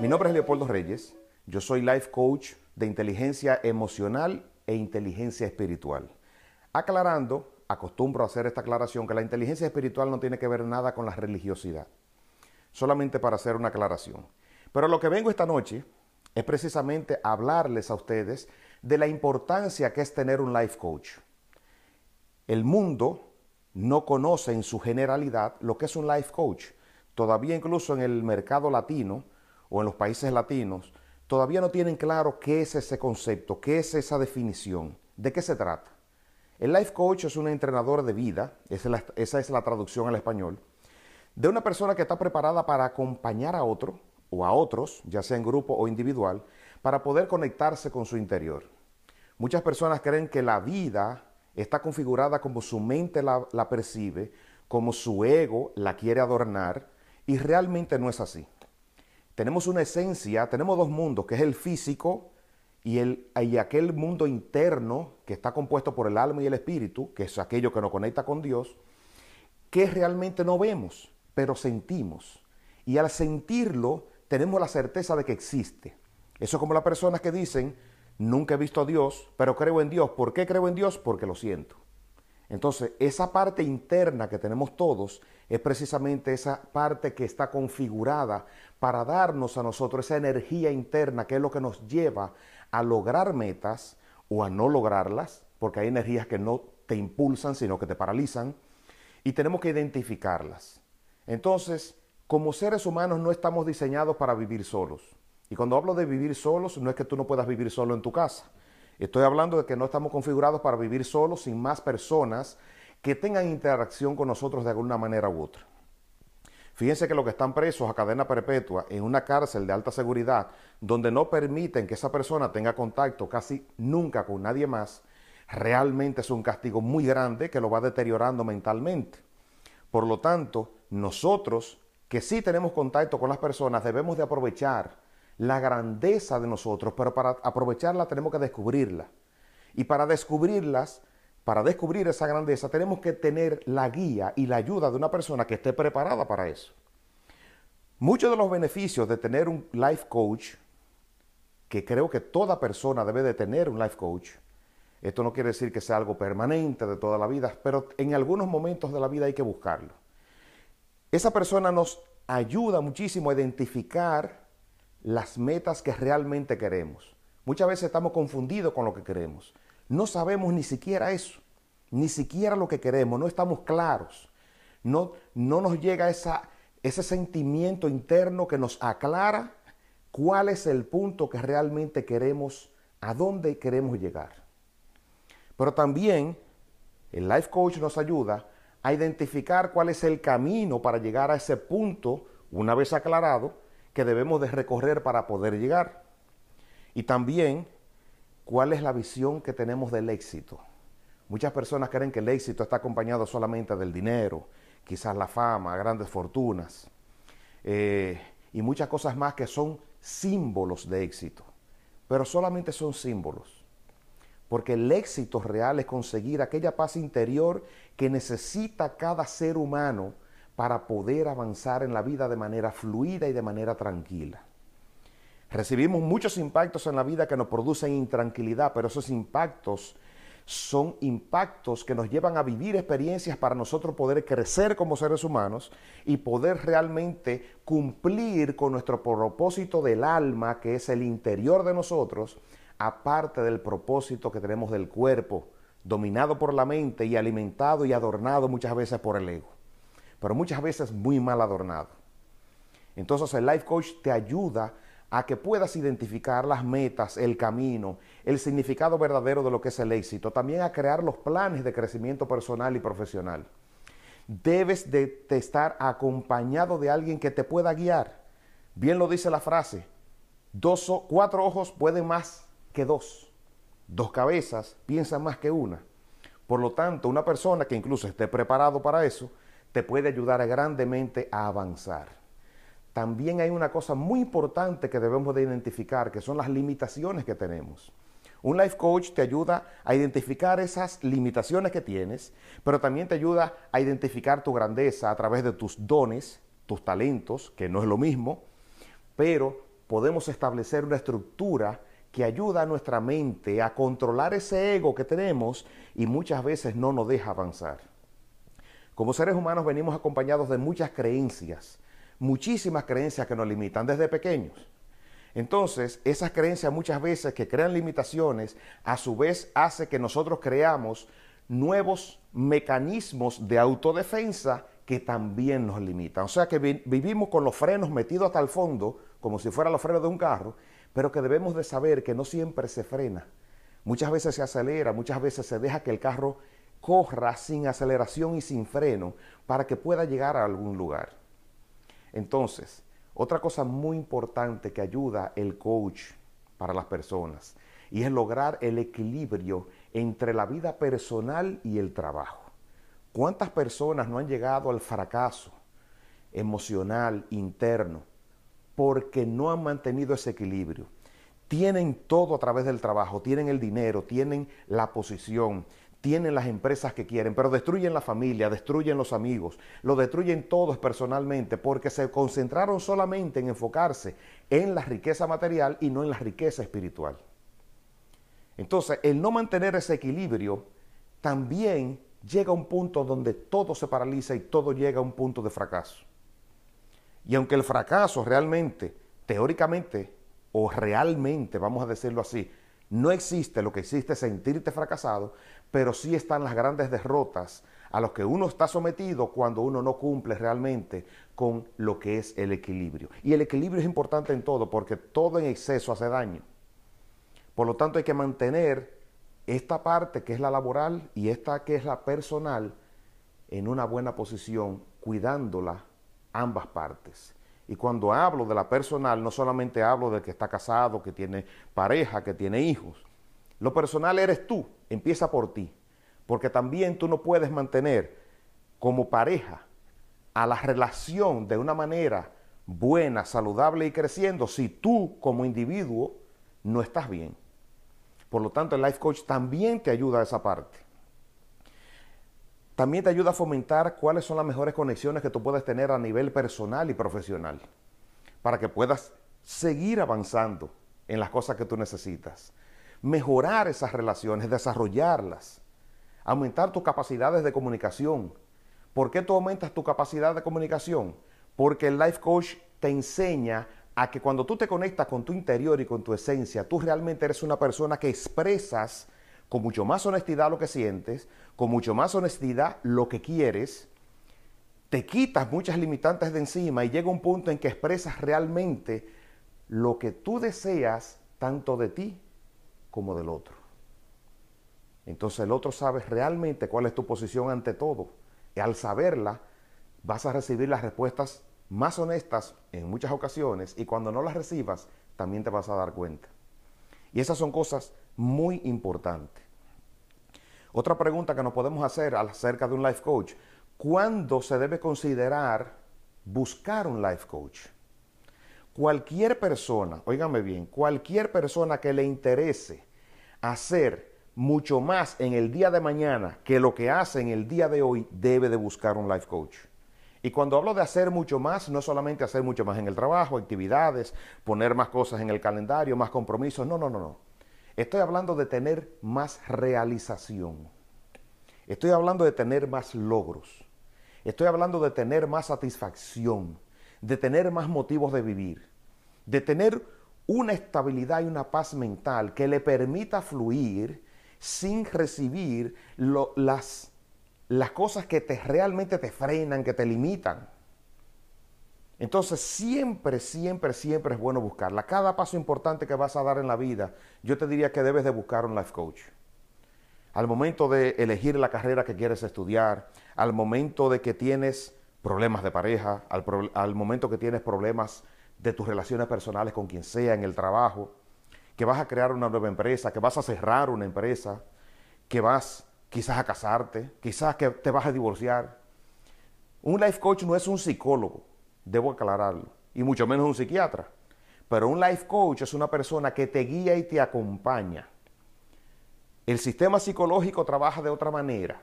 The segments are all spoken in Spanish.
Mi nombre es Leopoldo Reyes, yo soy life coach de inteligencia emocional e inteligencia espiritual. Aclarando, acostumbro a hacer esta aclaración que la inteligencia espiritual no tiene que ver nada con la religiosidad. Solamente para hacer una aclaración. Pero lo que vengo esta noche es precisamente hablarles a ustedes de la importancia que es tener un life coach. El mundo no conoce en su generalidad lo que es un life coach. Todavía incluso en el mercado latino o en los países latinos, todavía no tienen claro qué es ese concepto, qué es esa definición, de qué se trata. El life coach es un entrenador de vida, esa es la, traducción al español, de una persona que está preparada para acompañar a otro o a otros, ya sea en grupo o individual, para poder conectarse con su interior. Muchas personas creen que la vida está configurada como su mente la, la percibe, como su ego la quiere adornar, y realmente no es así. Tenemos una esencia, tenemos dos mundos, que es el físico y, el, y aquel mundo interno que está compuesto por el alma y el espíritu, que es aquello que nos conecta con Dios, que realmente no vemos, pero sentimos. Y al sentirlo, tenemos la certeza de que existe. Eso es como las personas que dicen, nunca he visto a Dios, pero creo en Dios. ¿Por qué creo en Dios? Porque lo siento. Entonces, esa parte interna que tenemos todos es precisamente esa parte que está configurada para darnos a nosotros esa energía interna que es lo que nos lleva a lograr metas o a no lograrlas, porque hay energías que no te impulsan, sino que te paralizan, y tenemos que identificarlas. Entonces, como seres humanos no estamos diseñados para vivir solos. Y cuando hablo de vivir solos, no es que tú no puedas vivir solo en tu casa. Estoy hablando de que no estamos configurados para vivir solos sin más personas que tengan interacción con nosotros de alguna manera u otra. Fíjense que los que están presos a cadena perpetua en una cárcel de alta seguridad, donde no permiten que esa persona tenga contacto casi nunca con nadie más, realmente es un castigo muy grande que lo va deteriorando mentalmente. Por lo tanto, nosotros que sí tenemos contacto con las personas debemos de aprovechar la grandeza de nosotros, pero para aprovecharla tenemos que descubrirla. Y para descubrirlas, para descubrir esa grandeza, tenemos que tener la guía y la ayuda de una persona que esté preparada para eso. Muchos de los beneficios de tener un life coach, que creo que toda persona debe de tener un life coach, esto no quiere decir que sea algo permanente de toda la vida, pero en algunos momentos de la vida hay que buscarlo. Esa persona nos ayuda muchísimo a identificar las metas que realmente queremos. Muchas veces estamos confundidos con lo que queremos. No sabemos ni siquiera eso, ni siquiera lo que queremos, no estamos claros. No, no nos llega esa, ese sentimiento interno que nos aclara cuál es el punto que realmente queremos, a dónde queremos llegar. Pero también el life coach nos ayuda a identificar cuál es el camino para llegar a ese punto, una vez aclarado, que debemos de recorrer para poder llegar. Y también cuál es la visión que tenemos del éxito. Muchas personas creen que el éxito está acompañado solamente del dinero, quizás la fama, grandes fortunas eh, y muchas cosas más que son símbolos de éxito. Pero solamente son símbolos. Porque el éxito real es conseguir aquella paz interior que necesita cada ser humano para poder avanzar en la vida de manera fluida y de manera tranquila. Recibimos muchos impactos en la vida que nos producen intranquilidad, pero esos impactos son impactos que nos llevan a vivir experiencias para nosotros poder crecer como seres humanos y poder realmente cumplir con nuestro propósito del alma, que es el interior de nosotros, aparte del propósito que tenemos del cuerpo, dominado por la mente y alimentado y adornado muchas veces por el ego pero muchas veces muy mal adornado. Entonces el life coach te ayuda a que puedas identificar las metas, el camino, el significado verdadero de lo que es el éxito, también a crear los planes de crecimiento personal y profesional. Debes de, estar acompañado de alguien que te pueda guiar. Bien lo dice la frase, dos, cuatro ojos pueden más que dos, dos cabezas piensan más que una. Por lo tanto, una persona que incluso esté preparado para eso, te puede ayudar grandemente a avanzar. También hay una cosa muy importante que debemos de identificar, que son las limitaciones que tenemos. Un life coach te ayuda a identificar esas limitaciones que tienes, pero también te ayuda a identificar tu grandeza a través de tus dones, tus talentos, que no es lo mismo, pero podemos establecer una estructura que ayuda a nuestra mente a controlar ese ego que tenemos y muchas veces no nos deja avanzar. Como seres humanos venimos acompañados de muchas creencias, muchísimas creencias que nos limitan desde pequeños. Entonces, esas creencias muchas veces que crean limitaciones, a su vez hace que nosotros creamos nuevos mecanismos de autodefensa que también nos limitan. O sea que vivimos con los frenos metidos hasta el fondo, como si fueran los frenos de un carro, pero que debemos de saber que no siempre se frena. Muchas veces se acelera, muchas veces se deja que el carro corra sin aceleración y sin freno para que pueda llegar a algún lugar. Entonces, otra cosa muy importante que ayuda el coach para las personas y es lograr el equilibrio entre la vida personal y el trabajo. ¿Cuántas personas no han llegado al fracaso emocional interno porque no han mantenido ese equilibrio? Tienen todo a través del trabajo, tienen el dinero, tienen la posición, tienen las empresas que quieren, pero destruyen la familia, destruyen los amigos, lo destruyen todos personalmente porque se concentraron solamente en enfocarse en la riqueza material y no en la riqueza espiritual. Entonces, el no mantener ese equilibrio también llega a un punto donde todo se paraliza y todo llega a un punto de fracaso. Y aunque el fracaso realmente, teóricamente o realmente, vamos a decirlo así, no existe lo que existe sentirte fracasado, pero sí están las grandes derrotas a los que uno está sometido cuando uno no cumple realmente con lo que es el equilibrio. Y el equilibrio es importante en todo porque todo en exceso hace daño. Por lo tanto hay que mantener esta parte que es la laboral y esta que es la personal en una buena posición, cuidándola ambas partes. Y cuando hablo de la personal, no solamente hablo del que está casado, que tiene pareja, que tiene hijos. Lo personal eres tú, empieza por ti. Porque también tú no puedes mantener como pareja a la relación de una manera buena, saludable y creciendo si tú como individuo no estás bien. Por lo tanto, el life coach también te ayuda a esa parte. También te ayuda a fomentar cuáles son las mejores conexiones que tú puedes tener a nivel personal y profesional para que puedas seguir avanzando en las cosas que tú necesitas. Mejorar esas relaciones, desarrollarlas, aumentar tus capacidades de comunicación. ¿Por qué tú aumentas tu capacidad de comunicación? Porque el life coach te enseña a que cuando tú te conectas con tu interior y con tu esencia, tú realmente eres una persona que expresas con mucho más honestidad lo que sientes, con mucho más honestidad lo que quieres, te quitas muchas limitantes de encima y llega un punto en que expresas realmente lo que tú deseas tanto de ti como del otro. Entonces el otro sabe realmente cuál es tu posición ante todo. Y al saberla, vas a recibir las respuestas más honestas en muchas ocasiones y cuando no las recibas, también te vas a dar cuenta. Y esas son cosas muy importante. Otra pregunta que nos podemos hacer acerca de un life coach, ¿cuándo se debe considerar buscar un life coach? Cualquier persona, óigame bien, cualquier persona que le interese hacer mucho más en el día de mañana que lo que hace en el día de hoy, debe de buscar un life coach. Y cuando hablo de hacer mucho más, no solamente hacer mucho más en el trabajo, actividades, poner más cosas en el calendario, más compromisos, no, no, no, no. Estoy hablando de tener más realización. Estoy hablando de tener más logros. Estoy hablando de tener más satisfacción, de tener más motivos de vivir, de tener una estabilidad y una paz mental que le permita fluir sin recibir las, las cosas que te, realmente te frenan, que te limitan. Entonces siempre, siempre, siempre es bueno buscarla. Cada paso importante que vas a dar en la vida, yo te diría que debes de buscar un life coach. Al momento de elegir la carrera que quieres estudiar, al momento de que tienes problemas de pareja, al, momento que tienes problemas de tus relaciones personales con quien sea en el trabajo, que vas a crear una nueva empresa, que vas a cerrar una empresa, que vas quizás a casarte, quizás que te vas a divorciar. Un life coach no es un psicólogo debo aclararlo, y mucho menos un psiquiatra. Pero un life coach es una persona que te guía y te acompaña. El sistema psicológico trabaja de otra manera.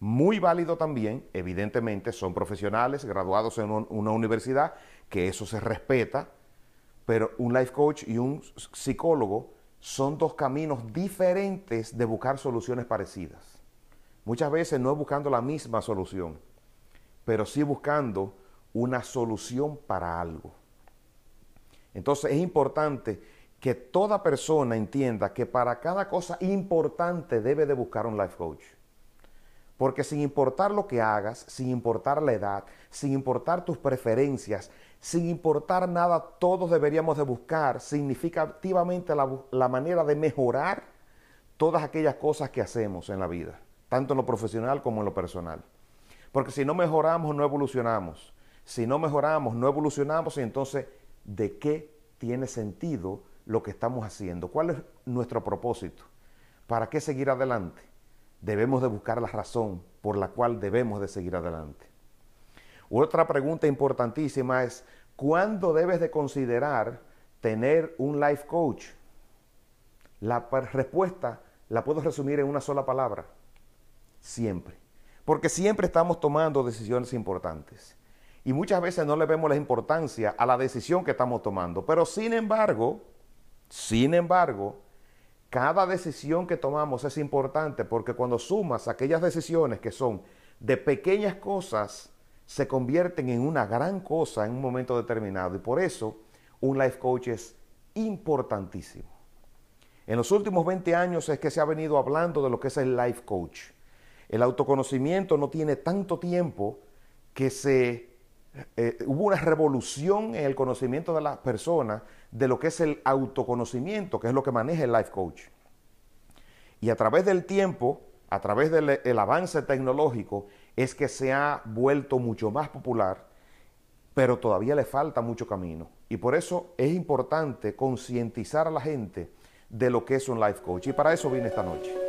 Muy válido también, evidentemente, son profesionales graduados en una universidad, que eso se respeta, pero un life coach y un psicólogo son dos caminos diferentes de buscar soluciones parecidas. Muchas veces no es buscando la misma solución, pero sí buscando una solución para algo. Entonces es importante que toda persona entienda que para cada cosa importante debe de buscar un life coach. Porque sin importar lo que hagas, sin importar la edad, sin importar tus preferencias, sin importar nada, todos deberíamos de buscar significativamente la, la, manera de mejorar todas aquellas cosas que hacemos en la vida, tanto en lo profesional como en lo personal. Porque si no mejoramos, no evolucionamos. Si no mejoramos, no evolucionamos y entonces, ¿de qué tiene sentido lo que estamos haciendo? ¿Cuál es nuestro propósito? ¿Para qué seguir adelante? Debemos de buscar la razón por la cual debemos de seguir adelante. Otra pregunta importantísima es, ¿cuándo debes de considerar tener un life coach? La respuesta la puedo resumir en una sola palabra, siempre. Porque siempre estamos tomando decisiones importantes. Y muchas veces no le vemos la importancia a la decisión que estamos tomando. Pero sin embargo, sin embargo, cada decisión que tomamos es importante porque cuando sumas aquellas decisiones que son de pequeñas cosas, se convierten en una gran cosa en un momento determinado. Y por eso un life coach es importantísimo. En los últimos 20 años es que se ha venido hablando de lo que es el life coach. El autoconocimiento no tiene tanto tiempo que se eh, hubo una revolución en el conocimiento de las personas de lo que es el autoconocimiento, que es lo que maneja el life coach. Y a través del tiempo, a través del avance tecnológico, es que se ha vuelto mucho más popular, pero todavía le falta mucho camino. Y por eso es importante concientizar a la gente de lo que es un life coach. Y para eso vine esta noche.